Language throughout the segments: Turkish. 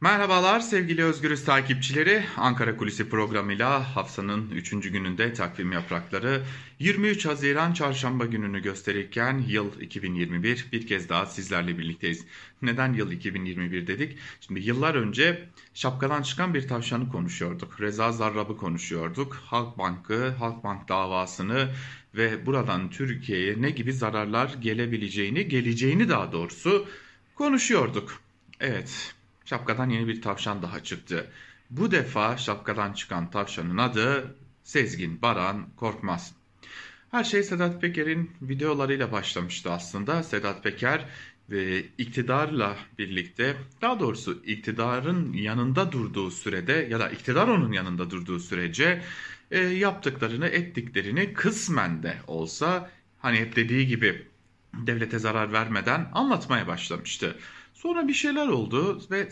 Merhabalar sevgili Özgürüz takipçileri. Ankara Kulisi programıyla haftanın 3. gününde takvim yaprakları 23 Haziran çarşamba gününü gösterirken yıl 2021 bir kez daha sizlerle birlikteyiz. Neden yıl 2021 dedik? Şimdi yıllar önce şapkadan çıkan bir tavşanı konuşuyorduk. Reza Zarrab'ı konuşuyorduk. Halkbank'ı, Halkbank davasını ve buradan Türkiye'ye ne gibi zararlar gelebileceğini, geleceğini daha doğrusu konuşuyorduk. Evet, şapkadan yeni bir tavşan daha çıktı. Bu defa şapkadan çıkan tavşanın adı Sezgin Baran Korkmaz. Her şey Sedat Peker'in videolarıyla başlamıştı aslında. Sedat Peker ve iktidarla birlikte daha doğrusu iktidarın yanında durduğu sürede ya da iktidar onun yanında durduğu sürece e, yaptıklarını ettiklerini kısmen de olsa hani hep dediği gibi devlete zarar vermeden anlatmaya başlamıştı. Sonra bir şeyler oldu ve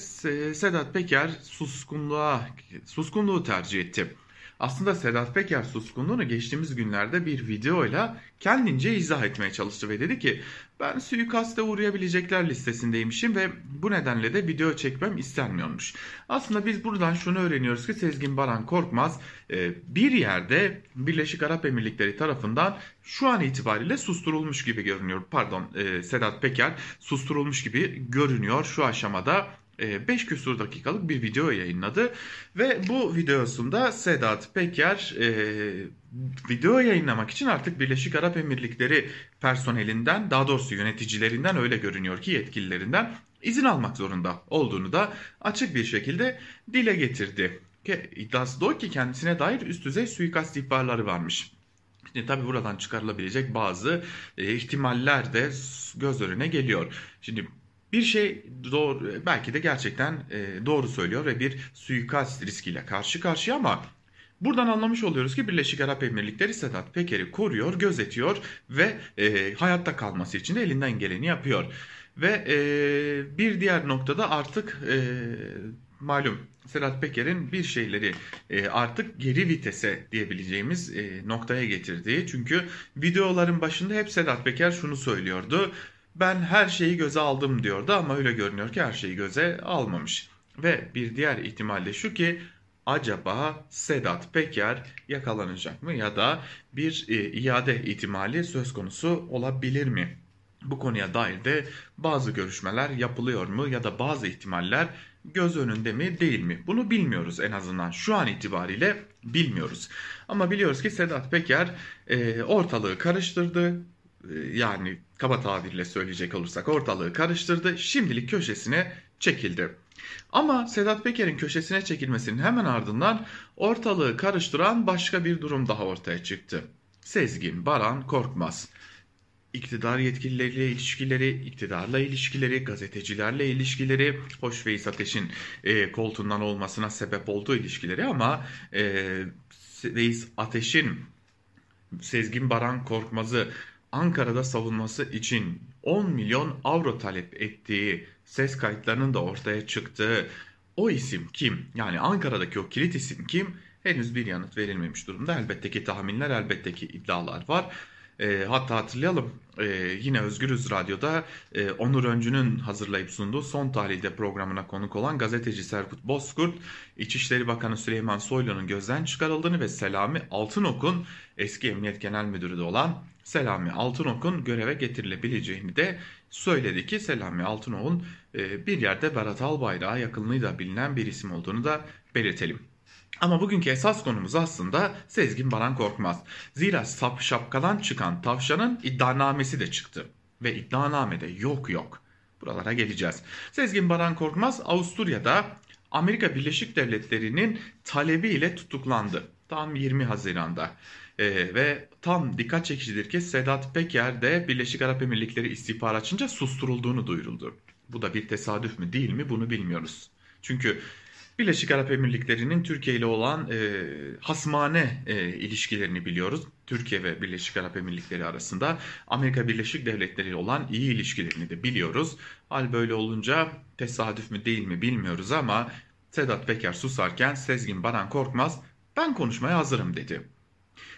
Sedat Peker suskunluğa suskunluğu tercih etti. Aslında Sedat Peker suskunluğunu geçtiğimiz günlerde bir videoyla kendince izah etmeye çalıştı ve dedi ki ben suikaste uğrayabilecekler listesindeymişim ve bu nedenle de video çekmem istenmiyormuş. Aslında biz buradan şunu öğreniyoruz ki Sezgin Baran Korkmaz e, bir yerde Birleşik Arap Emirlikleri tarafından şu an itibariyle susturulmuş gibi görünüyor. Pardon e, Sedat Peker susturulmuş gibi görünüyor şu aşamada 5 e, küsur dakikalık bir video yayınladı. Ve bu videosunda Sedat Peker e, video yayınlamak için artık Birleşik Arap Emirlikleri personelinden daha doğrusu yöneticilerinden öyle görünüyor ki yetkililerinden izin almak zorunda olduğunu da açık bir şekilde dile getirdi. İddiası da o ki kendisine dair üst düzey suikast ihbarları varmış. Şimdi tabi buradan çıkarılabilecek bazı e, ihtimaller de göz önüne geliyor. Şimdi bir şey doğru, belki de gerçekten e, doğru söylüyor ve bir suikast riskiyle karşı karşıya ama buradan anlamış oluyoruz ki Birleşik Arap Emirlikleri Sedat Peker'i koruyor, gözetiyor ve e, hayatta kalması için de elinden geleni yapıyor. Ve e, bir diğer noktada artık e, malum Sedat Peker'in bir şeyleri e, artık geri vitese diyebileceğimiz e, noktaya getirdiği. Çünkü videoların başında hep Sedat Peker şunu söylüyordu ben her şeyi göze aldım diyordu ama öyle görünüyor ki her şeyi göze almamış. Ve bir diğer ihtimal de şu ki acaba Sedat Peker yakalanacak mı ya da bir e, iade ihtimali söz konusu olabilir mi? Bu konuya dair de bazı görüşmeler yapılıyor mu ya da bazı ihtimaller göz önünde mi değil mi? Bunu bilmiyoruz en azından şu an itibariyle bilmiyoruz. Ama biliyoruz ki Sedat Peker e, ortalığı karıştırdı. E, yani kaba tabirle söyleyecek olursak ortalığı karıştırdı. Şimdilik köşesine çekildi. Ama Sedat Peker'in köşesine çekilmesinin hemen ardından ortalığı karıştıran başka bir durum daha ortaya çıktı. Sezgin Baran Korkmaz. İktidar yetkilileriyle ilişkileri, iktidarla ilişkileri, gazetecilerle ilişkileri, hoş Veys Ateş'in e, koltuğundan olmasına sebep olduğu ilişkileri ama e, Veys Ateş'in Sezgin Baran Korkmaz'ı Ankara'da savunması için 10 milyon avro talep ettiği ses kayıtlarının da ortaya çıktığı o isim kim? Yani Ankara'daki o kilit isim kim? Henüz bir yanıt verilmemiş durumda. Elbette ki tahminler, elbette ki iddialar var. E, hatta hatırlayalım e, yine Özgürüz Radyo'da e, Onur Öncü'nün hazırlayıp sunduğu Son Tahlil'de programına konuk olan gazeteci Serkut Bozkurt, İçişleri Bakanı Süleyman Soylu'nun gözden çıkarıldığını ve Selami Altınok'un eski Emniyet Genel Müdürü de olan Selami Altınok'un göreve getirilebileceğini de söyledi ki Selami Altınok'un e, bir yerde Berat Albayrak'a yakınlığıyla bilinen bir isim olduğunu da belirtelim. Ama bugünkü esas konumuz aslında Sezgin Baran Korkmaz. Zira sap şapkadan çıkan tavşanın iddianamesi de çıktı. Ve iddianamede yok yok. Buralara geleceğiz. Sezgin Baran Korkmaz Avusturya'da Amerika Birleşik Devletleri'nin talebiyle tutuklandı. Tam 20 Haziran'da. Ee, ve tam dikkat çekicidir ki Sedat Peker de Birleşik Arap Emirlikleri istihbaratçınca susturulduğunu duyuruldu. Bu da bir tesadüf mü değil mi bunu bilmiyoruz. Çünkü Birleşik Arap Emirlikleri'nin Türkiye ile olan e, hasmane e, ilişkilerini biliyoruz. Türkiye ve Birleşik Arap Emirlikleri arasında Amerika Birleşik Devletleri ile olan iyi ilişkilerini de biliyoruz. Hal böyle olunca tesadüf mü değil mi bilmiyoruz ama Sedat Peker susarken Sezgin Baran Korkmaz ben konuşmaya hazırım dedi.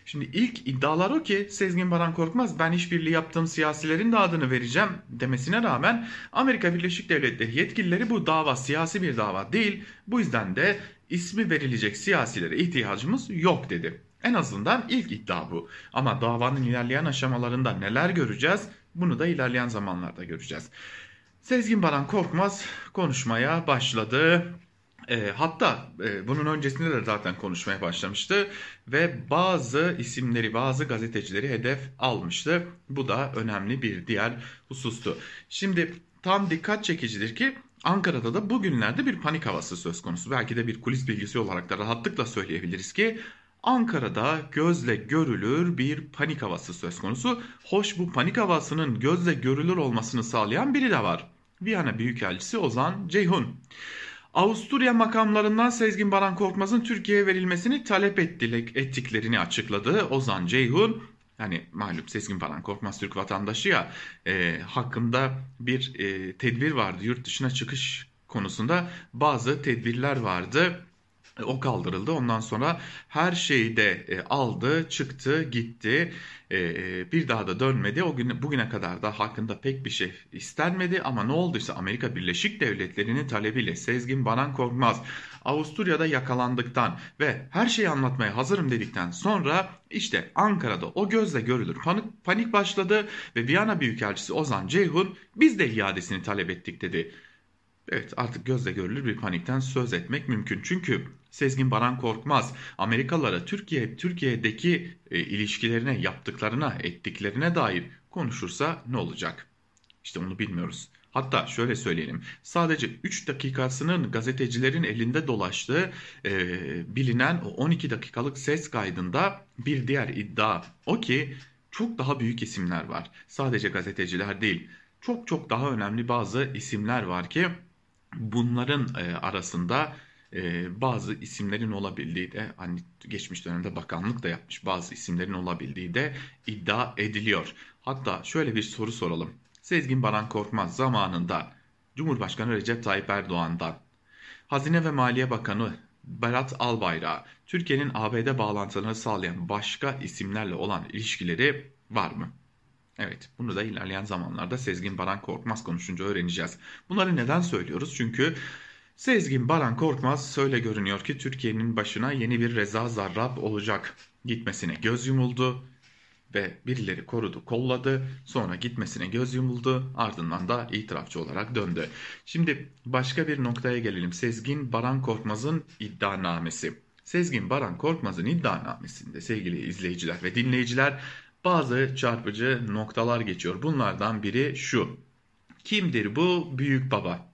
Şimdi ilk iddialar o ki Sezgin Baran Korkmaz ben işbirliği yaptığım siyasilerin de adını vereceğim demesine rağmen Amerika Birleşik Devletleri yetkilileri bu dava siyasi bir dava değil. Bu yüzden de ismi verilecek siyasilere ihtiyacımız yok dedi. En azından ilk iddia bu. Ama davanın ilerleyen aşamalarında neler göreceğiz bunu da ilerleyen zamanlarda göreceğiz. Sezgin Baran Korkmaz konuşmaya başladı. E, hatta e, bunun öncesinde de zaten konuşmaya başlamıştı ve bazı isimleri, bazı gazetecileri hedef almıştı. Bu da önemli bir diğer husustu. Şimdi tam dikkat çekicidir ki Ankara'da da bugünlerde bir panik havası söz konusu. Belki de bir kulis bilgisi olarak da rahatlıkla söyleyebiliriz ki Ankara'da gözle görülür bir panik havası söz konusu. Hoş bu panik havasının gözle görülür olmasını sağlayan biri de var. Viyana Büyükelçisi Ozan Ceyhun. Avusturya makamlarından Sezgin Baran Korkmaz'ın Türkiye'ye verilmesini talep ettiklerini açıkladı. Ozan Ceyhun yani malum Sezgin Baran Korkmaz Türk vatandaşı ya e, hakkında bir e, tedbir vardı yurt dışına çıkış konusunda bazı tedbirler vardı o kaldırıldı. Ondan sonra her şeyi de e, aldı, çıktı, gitti. E, bir daha da dönmedi. O gün bugüne kadar da hakkında pek bir şey istenmedi ama ne olduysa Amerika Birleşik Devletleri'nin talebiyle Sezgin Baran Korkmaz Avusturya'da yakalandıktan ve her şeyi anlatmaya hazırım dedikten sonra işte Ankara'da o gözle görülür panik, panik başladı ve Viyana Büyükelçisi Ozan Ceyhun biz de iadesini talep ettik dedi. Evet artık gözle görülür bir panikten söz etmek mümkün. Çünkü Sezgin Baran Korkmaz Amerikalılara Türkiye Türkiye'deki e, ilişkilerine yaptıklarına ettiklerine dair konuşursa ne olacak? İşte onu bilmiyoruz. Hatta şöyle söyleyelim. Sadece 3 dakikasının gazetecilerin elinde dolaştığı e, bilinen o 12 dakikalık ses kaydında bir diğer iddia o ki çok daha büyük isimler var. Sadece gazeteciler değil. Çok çok daha önemli bazı isimler var ki bunların e, arasında e, bazı isimlerin olabildiği de hani geçmiş dönemde bakanlık da yapmış bazı isimlerin olabildiği de iddia ediliyor. Hatta şöyle bir soru soralım. Sezgin Baran Korkmaz zamanında Cumhurbaşkanı Recep Tayyip Erdoğan'dan Hazine ve Maliye Bakanı Berat Albayrak Türkiye'nin ABD bağlantılarını sağlayan başka isimlerle olan ilişkileri var mı? Evet, bunu da ilerleyen zamanlarda Sezgin Baran Korkmaz konuşunca öğreneceğiz. Bunları neden söylüyoruz? Çünkü Sezgin Baran Korkmaz söyle görünüyor ki Türkiye'nin başına yeni bir Reza Zarrab olacak. Gitmesine göz yumuldu ve birileri korudu, kolladı. Sonra gitmesine göz yumuldu. Ardından da itirafçı olarak döndü. Şimdi başka bir noktaya gelelim. Sezgin Baran Korkmaz'ın iddianamesi. Sezgin Baran Korkmaz'ın iddianamesinde sevgili izleyiciler ve dinleyiciler bazı çarpıcı noktalar geçiyor. Bunlardan biri şu. Kimdir bu büyük baba?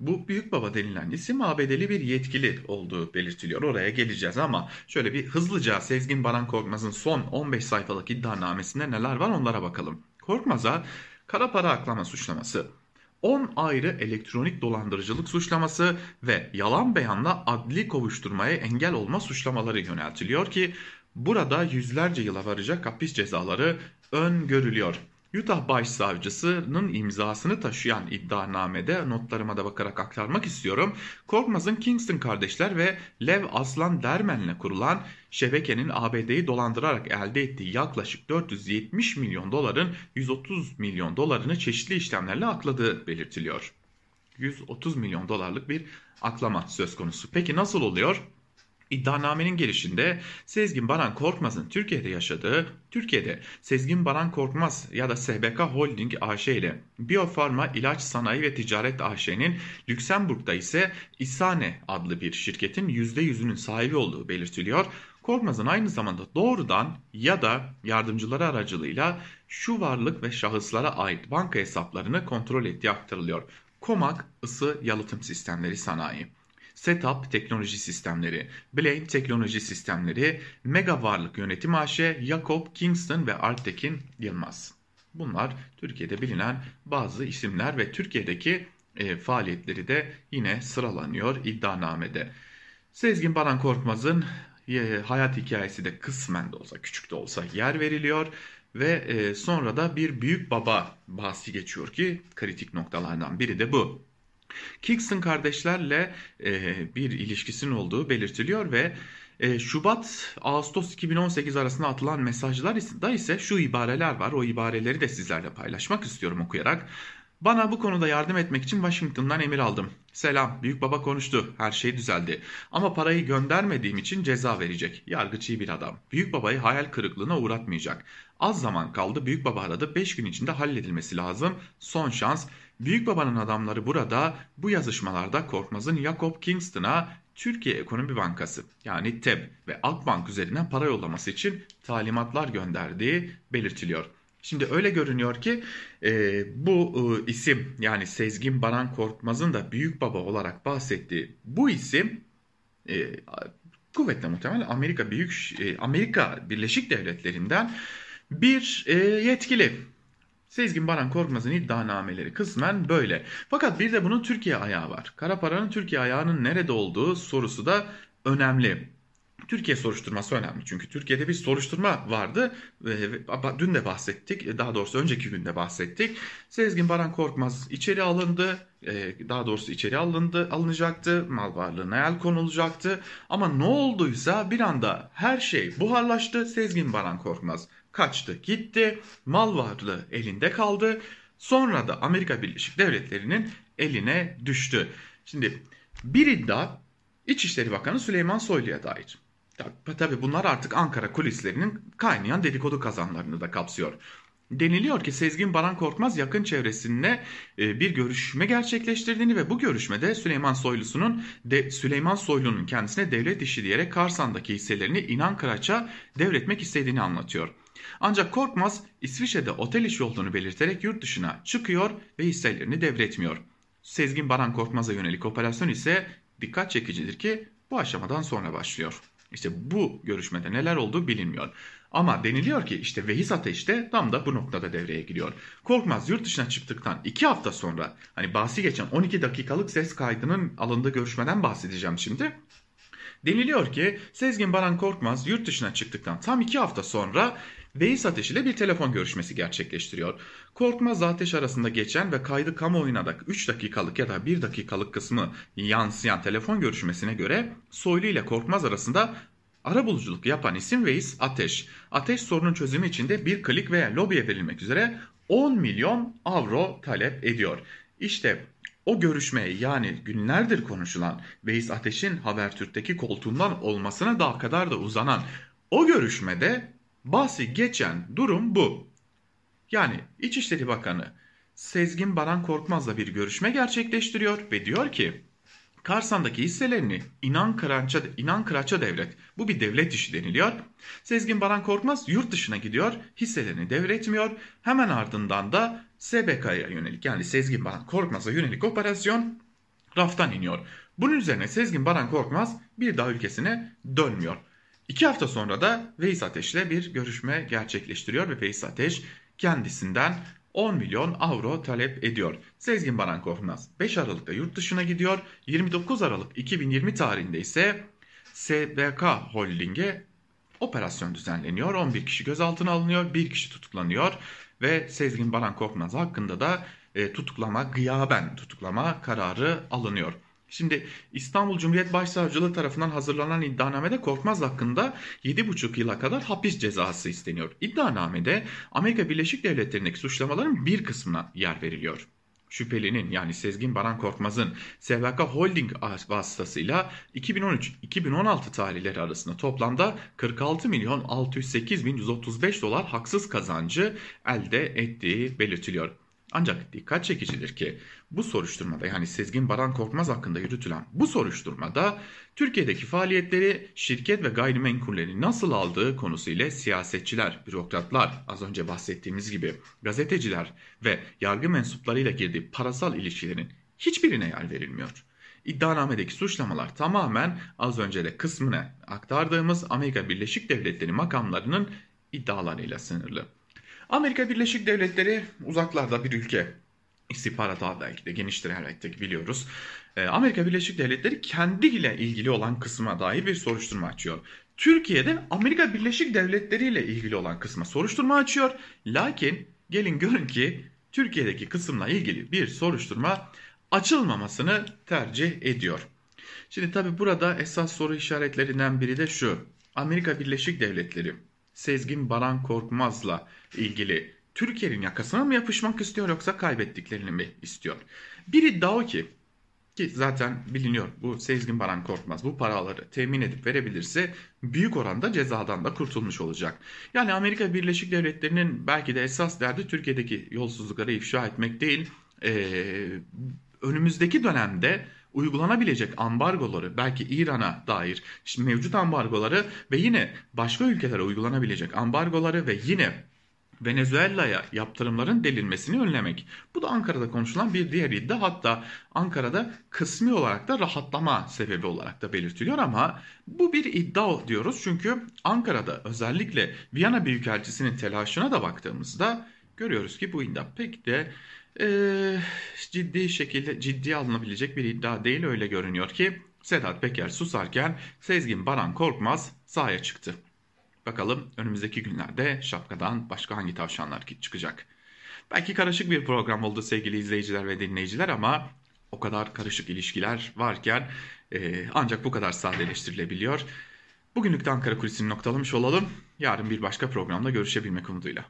Bu büyük baba denilen isim ABD'li bir yetkili olduğu belirtiliyor. Oraya geleceğiz ama şöyle bir hızlıca Sezgin Baran Korkmaz'ın son 15 sayfalık iddianamesinde neler var onlara bakalım. Korkmaz'a kara para aklama suçlaması, 10 ayrı elektronik dolandırıcılık suçlaması ve yalan beyanla adli kovuşturmaya engel olma suçlamaları yöneltiliyor ki Burada yüzlerce yıla varacak hapis cezaları öngörülüyor. Utah Başsavcısının imzasını taşıyan iddianamede notlarıma da bakarak aktarmak istiyorum. Korkmaz'ın Kingston kardeşler ve Lev Aslan Dermen'le kurulan şebekenin ABD'yi dolandırarak elde ettiği yaklaşık 470 milyon doların 130 milyon dolarını çeşitli işlemlerle akladığı belirtiliyor. 130 milyon dolarlık bir aklama söz konusu. Peki nasıl oluyor? İddianamenin girişinde Sezgin Baran Korkmaz'ın Türkiye'de yaşadığı, Türkiye'de Sezgin Baran Korkmaz ya da SBK Holding AŞ ile Biofarma İlaç Sanayi ve Ticaret AŞ'nin Lüksemburg'da ise İsane adlı bir şirketin %100'ünün sahibi olduğu belirtiliyor. Korkmaz'ın aynı zamanda doğrudan ya da yardımcıları aracılığıyla şu varlık ve şahıslara ait banka hesaplarını kontrol ettiği aktarılıyor. Komak ısı yalıtım sistemleri sanayi. Setup Teknoloji Sistemleri, Blade Teknoloji Sistemleri, Mega Varlık Yönetim AŞ, Jakob Kingston ve Artekin Yılmaz. Bunlar Türkiye'de bilinen bazı isimler ve Türkiye'deki e, faaliyetleri de yine sıralanıyor iddianamede. Sezgin Baran Korkmaz'ın e, hayat hikayesi de kısmen de olsa küçük de olsa yer veriliyor ve e, sonra da bir büyük baba bahsi geçiyor ki kritik noktalardan biri de bu. Kingston kardeşlerle e, bir ilişkisinin olduğu belirtiliyor ve E, Şubat Ağustos 2018 arasında atılan mesajlarda ise şu ibareler var. O ibareleri de sizlerle paylaşmak istiyorum okuyarak. Bana bu konuda yardım etmek için Washington'dan emir aldım. Selam, büyük baba konuştu. Her şey düzeldi. Ama parayı göndermediğim için ceza verecek. Yargıç iyi bir adam. Büyük babayı hayal kırıklığına uğratmayacak. Az zaman kaldı. Büyük baba aradı. 5 gün içinde halledilmesi lazım. Son şans. Büyük babanın adamları burada bu yazışmalarda Korkmaz'ın Jacob Kingston'a Türkiye Ekonomi Bankası yani TEB ve Akbank üzerinden para yollaması için talimatlar gönderdiği belirtiliyor. Şimdi öyle görünüyor ki e, bu e, isim yani Sezgin Baran Korkmaz'ın da büyük baba olarak bahsettiği bu isim e, kuvvetle muhtemelen Amerika Büyük e, Amerika Birleşik Devletleri'nden bir e, yetkili. Sezgin Baran Korkmaz'ın iddianameleri kısmen böyle. Fakat bir de bunun Türkiye ayağı var. Kara paranın Türkiye ayağının nerede olduğu sorusu da önemli. Türkiye soruşturması önemli çünkü Türkiye'de bir soruşturma vardı. Dün de bahsettik, daha doğrusu önceki günde bahsettik. Sezgin Baran Korkmaz içeri alındı, e, daha doğrusu içeri alındı, alınacaktı, mal varlığına el konulacaktı. Ama ne olduysa bir anda her şey buharlaştı. Sezgin Baran Korkmaz kaçtı, gitti, mal varlığı elinde kaldı. Sonra da Amerika Birleşik Devletleri'nin eline düştü. Şimdi bir iddia İçişleri Bakanı Süleyman Soylu'ya dair. Tabi bunlar artık Ankara kulislerinin kaynayan dedikodu kazanlarını da kapsıyor. Deniliyor ki Sezgin Baran Korkmaz yakın çevresinde e, bir görüşme gerçekleştirdiğini ve bu görüşmede Süleyman Soylusu'nun de Süleyman Soylu'nun kendisine devlet işi diyerek Karsan'daki hisselerini İnan Kıraç'a devretmek istediğini anlatıyor. Ancak Korkmaz İsviçre'de otel işi olduğunu belirterek yurt dışına çıkıyor ve hisselerini devretmiyor. Sezgin Baran Korkmaz'a yönelik operasyon ise dikkat çekicidir ki bu aşamadan sonra başlıyor. İşte bu görüşmede neler olduğu bilinmiyor. Ama deniliyor ki işte Vehis Ateş de tam da bu noktada devreye giriyor. Korkmaz yurt dışına çıktıktan 2 hafta sonra hani bahsi geçen 12 dakikalık ses kaydının alındığı görüşmeden bahsedeceğim şimdi. Deniliyor ki Sezgin Baran Korkmaz yurt dışına çıktıktan tam 2 hafta sonra Veys Ateş ile bir telefon görüşmesi gerçekleştiriyor. Korkmaz Ateş arasında geçen ve kaydı kamuoyuna da 3 dakikalık ya da 1 dakikalık kısmı yansıyan telefon görüşmesine göre Soylu ile Korkmaz arasında ara buluculuk yapan isim Veys Ateş. Ateş sorunun çözümü için de bir klik veya lobiye verilmek üzere 10 milyon avro talep ediyor. İşte o görüşmeye yani günlerdir konuşulan Veys Ateş'in Habertürk'teki koltuğundan olmasına daha kadar da uzanan o görüşmede bahsi geçen durum bu. Yani İçişleri Bakanı Sezgin Baran Korkmaz'la bir görüşme gerçekleştiriyor ve diyor ki Karsan'daki hisselerini İnan Kıraç'a, İnan Kıraç'a devret. Bu bir devlet işi deniliyor. Sezgin Baran Korkmaz yurt dışına gidiyor, hisselerini devretmiyor. Hemen ardından da SBK'ya yönelik yani Sezgin Baran Korkmaz'a yönelik operasyon raftan iniyor. Bunun üzerine Sezgin Baran Korkmaz bir daha ülkesine dönmüyor. İki hafta sonra da Veys Ateş ile bir görüşme gerçekleştiriyor ve Veys Ateş kendisinden 10 milyon avro talep ediyor. Sezgin Baran Korkmaz 5 Aralık'ta yurt dışına gidiyor. 29 Aralık 2020 tarihinde ise SBK Holding'e operasyon düzenleniyor. 11 kişi gözaltına alınıyor, 1 kişi tutuklanıyor ve Sezgin Baran Korkmaz hakkında da e, tutuklama, gıyaben tutuklama kararı alınıyor. Şimdi İstanbul Cumhuriyet Başsavcılığı tarafından hazırlanan iddianamede Korkmaz hakkında 7,5 yıla kadar hapis cezası isteniyor. İddianamede Amerika Birleşik Devletleri'ndeki suçlamaların bir kısmına yer veriliyor. Şüphelinin yani Sezgin Baran Korkmaz'ın SVK Holding vasıtasıyla 2013-2016 tarihleri arasında toplamda 46 milyon 608 bin 135 dolar haksız kazancı elde ettiği belirtiliyor. Ancak dikkat çekicidir ki bu soruşturmada yani Sezgin Baran Korkmaz hakkında yürütülen bu soruşturmada Türkiye'deki faaliyetleri şirket ve gayrimenkulleri nasıl aldığı konusuyla siyasetçiler, bürokratlar, az önce bahsettiğimiz gibi gazeteciler ve yargı mensuplarıyla girdiği parasal ilişkilerin hiçbirine yer verilmiyor. İddianamedeki suçlamalar tamamen az önce de kısmına aktardığımız Amerika Birleşik Devletleri makamlarının iddialarıyla sınırlı. Amerika Birleşik Devletleri uzaklarda bir ülke. İstihbarat ağı belki de geniştir elbette biliyoruz. Ee, Amerika Birleşik Devletleri kendiyle ilgili olan kısma dair bir soruşturma açıyor. Türkiye'de Amerika Birleşik Devletleri ile ilgili olan kısma soruşturma açıyor. Lakin gelin görün ki Türkiye'deki kısımla ilgili bir soruşturma açılmamasını tercih ediyor. Şimdi tabi burada esas soru işaretlerinden biri de şu. Amerika Birleşik Devletleri Sezgin Baran Korkmaz'la ilgili Türkiye'nin yakasına mı yapışmak istiyor yoksa kaybettiklerini mi istiyor? Bir iddia o ki ki zaten biliniyor bu Sezgin Baran Korkmaz bu paraları temin edip verebilirse büyük oranda cezadan da kurtulmuş olacak. Yani Amerika Birleşik Devletleri'nin belki de esas derdi Türkiye'deki yolsuzlukları ifşa etmek değil. Ee, önümüzdeki dönemde uygulanabilecek ambargoları belki İran'a dair mevcut ambargoları ve yine başka ülkelere uygulanabilecek ambargoları ve yine Venezuela'ya yaptırımların delinmesini önlemek. Bu da Ankara'da konuşulan bir diğer iddia. Hatta Ankara'da kısmi olarak da rahatlama sebebi olarak da belirtiliyor ama bu bir iddia diyoruz. Çünkü Ankara'da özellikle Viyana Büyükelçisi'nin telaşına da baktığımızda görüyoruz ki bu iddia pek de e, ciddi şekilde ciddiye alınabilecek bir iddia değil öyle görünüyor ki Sedat Peker susarken Sezgin Baran Korkmaz sahaya çıktı. Bakalım önümüzdeki günlerde şapkadan başka hangi tavşanlar çıkacak. Belki karışık bir program oldu sevgili izleyiciler ve dinleyiciler ama o kadar karışık ilişkiler varken e, ancak bu kadar sadeleştirilebiliyor. Bugünlük de Ankara Kulisi'ni noktalamış olalım. Yarın bir başka programda görüşebilmek umuduyla.